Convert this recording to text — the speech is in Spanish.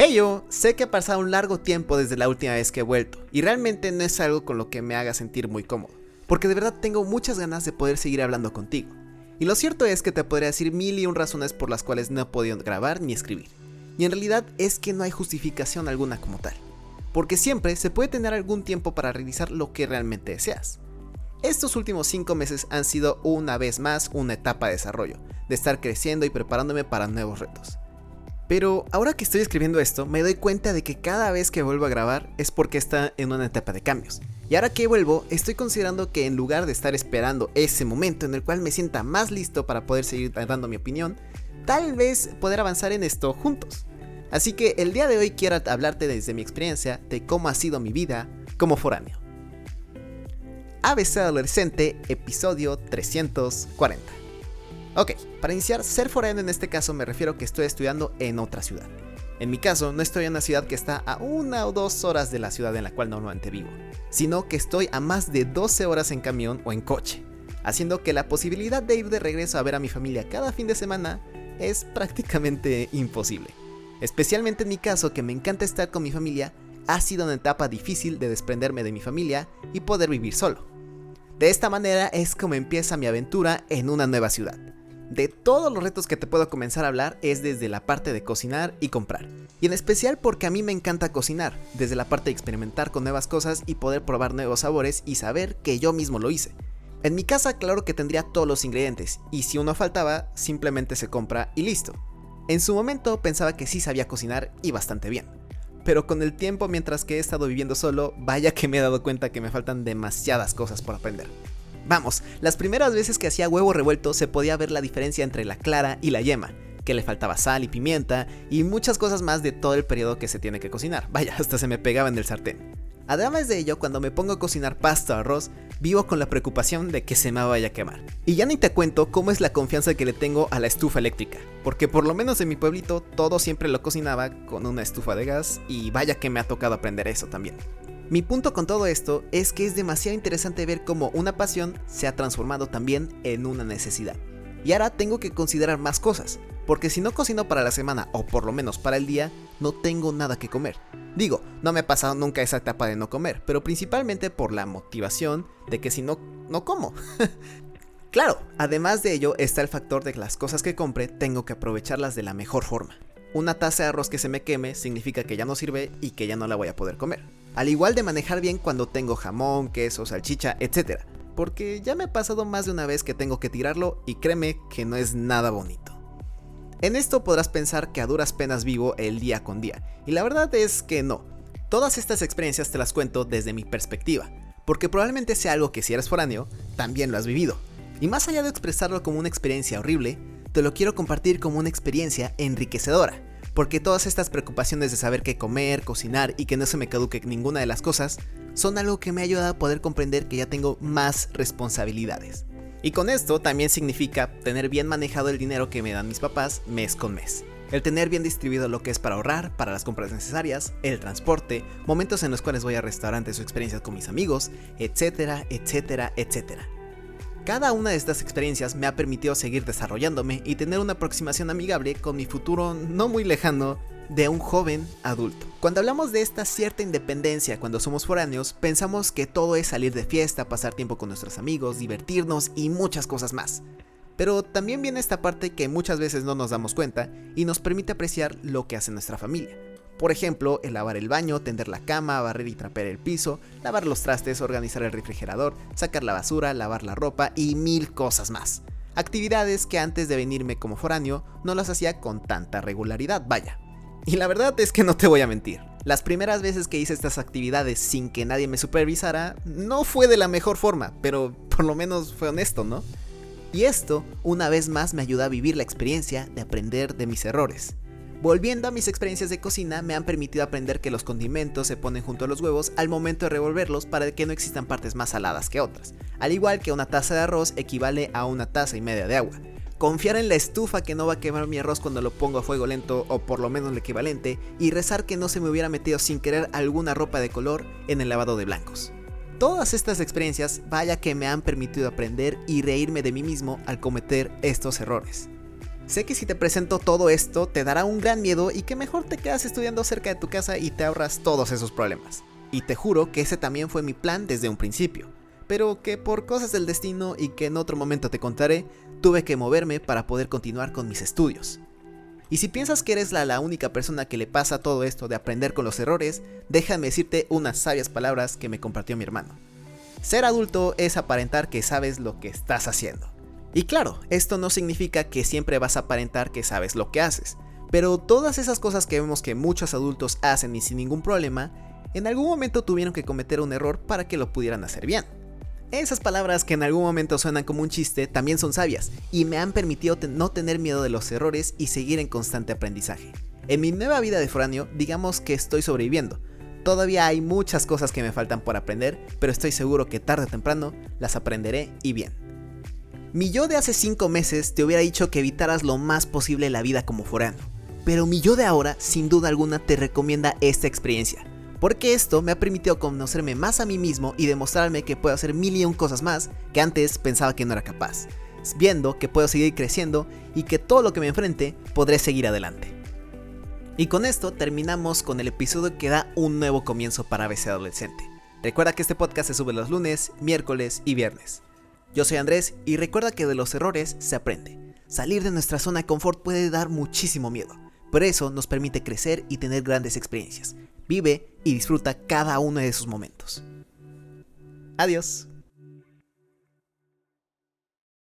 Hey yo, sé que ha pasado un largo tiempo desde la última vez que he vuelto, y realmente no es algo con lo que me haga sentir muy cómodo, porque de verdad tengo muchas ganas de poder seguir hablando contigo. Y lo cierto es que te podría decir mil y un razones por las cuales no he podido grabar ni escribir. Y en realidad es que no hay justificación alguna como tal, porque siempre se puede tener algún tiempo para realizar lo que realmente deseas. Estos últimos 5 meses han sido una vez más una etapa de desarrollo, de estar creciendo y preparándome para nuevos retos. Pero ahora que estoy escribiendo esto, me doy cuenta de que cada vez que vuelvo a grabar es porque está en una etapa de cambios. Y ahora que vuelvo, estoy considerando que en lugar de estar esperando ese momento en el cual me sienta más listo para poder seguir dando mi opinión, tal vez poder avanzar en esto juntos. Así que el día de hoy quiero hablarte desde mi experiencia de cómo ha sido mi vida como foráneo. ABC Adolescente, episodio 340. Ok, para iniciar, ser foráneo en este caso me refiero que estoy estudiando en otra ciudad. En mi caso, no estoy en una ciudad que está a una o dos horas de la ciudad en la cual normalmente vivo, sino que estoy a más de 12 horas en camión o en coche, haciendo que la posibilidad de ir de regreso a ver a mi familia cada fin de semana es prácticamente imposible. Especialmente en mi caso, que me encanta estar con mi familia, ha sido una etapa difícil de desprenderme de mi familia y poder vivir solo. De esta manera es como empieza mi aventura en una nueva ciudad de todos los retos que te puedo comenzar a hablar es desde la parte de cocinar y comprar. Y en especial porque a mí me encanta cocinar, desde la parte de experimentar con nuevas cosas y poder probar nuevos sabores y saber que yo mismo lo hice. En mi casa claro que tendría todos los ingredientes, y si uno faltaba, simplemente se compra y listo. En su momento pensaba que sí sabía cocinar y bastante bien. Pero con el tiempo mientras que he estado viviendo solo, vaya que me he dado cuenta que me faltan demasiadas cosas por aprender. Vamos, las primeras veces que hacía huevo revuelto se podía ver la diferencia entre la clara y la yema, que le faltaba sal y pimienta y muchas cosas más de todo el periodo que se tiene que cocinar. Vaya, hasta se me pegaba en el sartén. Además de ello, cuando me pongo a cocinar pasta o arroz, vivo con la preocupación de que se me vaya a quemar. Y ya ni te cuento cómo es la confianza que le tengo a la estufa eléctrica, porque por lo menos en mi pueblito todo siempre lo cocinaba con una estufa de gas y vaya que me ha tocado aprender eso también. Mi punto con todo esto es que es demasiado interesante ver cómo una pasión se ha transformado también en una necesidad. Y ahora tengo que considerar más cosas, porque si no cocino para la semana o por lo menos para el día, no tengo nada que comer. Digo, no me ha pasado nunca esa etapa de no comer, pero principalmente por la motivación de que si no, no como. claro, además de ello está el factor de que las cosas que compre tengo que aprovecharlas de la mejor forma. Una taza de arroz que se me queme significa que ya no sirve y que ya no la voy a poder comer. Al igual de manejar bien cuando tengo jamón, queso, salchicha, etc. Porque ya me ha pasado más de una vez que tengo que tirarlo y créeme que no es nada bonito. En esto podrás pensar que a duras penas vivo el día con día, y la verdad es que no. Todas estas experiencias te las cuento desde mi perspectiva, porque probablemente sea algo que si eres foráneo, también lo has vivido. Y más allá de expresarlo como una experiencia horrible, te lo quiero compartir como una experiencia enriquecedora, porque todas estas preocupaciones de saber qué comer, cocinar y que no se me caduque ninguna de las cosas, son algo que me ha ayudado a poder comprender que ya tengo más responsabilidades. Y con esto también significa tener bien manejado el dinero que me dan mis papás mes con mes. El tener bien distribuido lo que es para ahorrar, para las compras necesarias, el transporte, momentos en los cuales voy a restaurantes o experiencias con mis amigos, etcétera, etcétera, etcétera. Cada una de estas experiencias me ha permitido seguir desarrollándome y tener una aproximación amigable con mi futuro no muy lejano de un joven adulto. Cuando hablamos de esta cierta independencia cuando somos foráneos, pensamos que todo es salir de fiesta, pasar tiempo con nuestros amigos, divertirnos y muchas cosas más. Pero también viene esta parte que muchas veces no nos damos cuenta y nos permite apreciar lo que hace nuestra familia. Por ejemplo, el lavar el baño, tender la cama, barrer y trapear el piso, lavar los trastes, organizar el refrigerador, sacar la basura, lavar la ropa y mil cosas más. Actividades que antes de venirme como foráneo no las hacía con tanta regularidad, vaya. Y la verdad es que no te voy a mentir. Las primeras veces que hice estas actividades sin que nadie me supervisara, no fue de la mejor forma, pero por lo menos fue honesto, ¿no? Y esto, una vez más, me ayuda a vivir la experiencia de aprender de mis errores. Volviendo a mis experiencias de cocina, me han permitido aprender que los condimentos se ponen junto a los huevos al momento de revolverlos para que no existan partes más saladas que otras, al igual que una taza de arroz equivale a una taza y media de agua. Confiar en la estufa que no va a quemar mi arroz cuando lo pongo a fuego lento o por lo menos el equivalente y rezar que no se me hubiera metido sin querer alguna ropa de color en el lavado de blancos. Todas estas experiencias vaya que me han permitido aprender y reírme de mí mismo al cometer estos errores. Sé que si te presento todo esto te dará un gran miedo y que mejor te quedas estudiando cerca de tu casa y te ahorras todos esos problemas. Y te juro que ese también fue mi plan desde un principio, pero que por cosas del destino y que en otro momento te contaré, tuve que moverme para poder continuar con mis estudios. Y si piensas que eres la, la, única persona que le pasa todo esto de aprender con los errores, déjame decirte unas sabias palabras que me compartió mi hermano. Ser adulto es aparentar que sabes lo que estás haciendo. Y claro, esto no significa que siempre vas a aparentar que sabes lo que haces, pero todas esas cosas que vemos que muchos adultos hacen y sin ningún problema, en algún momento tuvieron que cometer un error para que lo pudieran hacer bien. Esas palabras que en algún momento suenan como un chiste también son sabias y me han permitido no tener miedo de los errores y seguir en constante aprendizaje. En mi nueva vida de foráneo, digamos que estoy sobreviviendo. Todavía hay muchas cosas que me faltan por aprender, pero estoy seguro que tarde o temprano las aprenderé y bien. Mi yo de hace 5 meses te hubiera dicho que evitaras lo más posible la vida como foráneo, pero mi yo de ahora sin duda alguna te recomienda esta experiencia porque esto me ha permitido conocerme más a mí mismo y demostrarme que puedo hacer mil y un cosas más que antes pensaba que no era capaz, viendo que puedo seguir creciendo y que todo lo que me enfrente podré seguir adelante. Y con esto terminamos con el episodio que da un nuevo comienzo para ABC Adolescente. Recuerda que este podcast se sube los lunes, miércoles y viernes. Yo soy Andrés y recuerda que de los errores se aprende. Salir de nuestra zona de confort puede dar muchísimo miedo, pero eso nos permite crecer y tener grandes experiencias. Vive y disfruta cada uno de sus momentos. Adiós.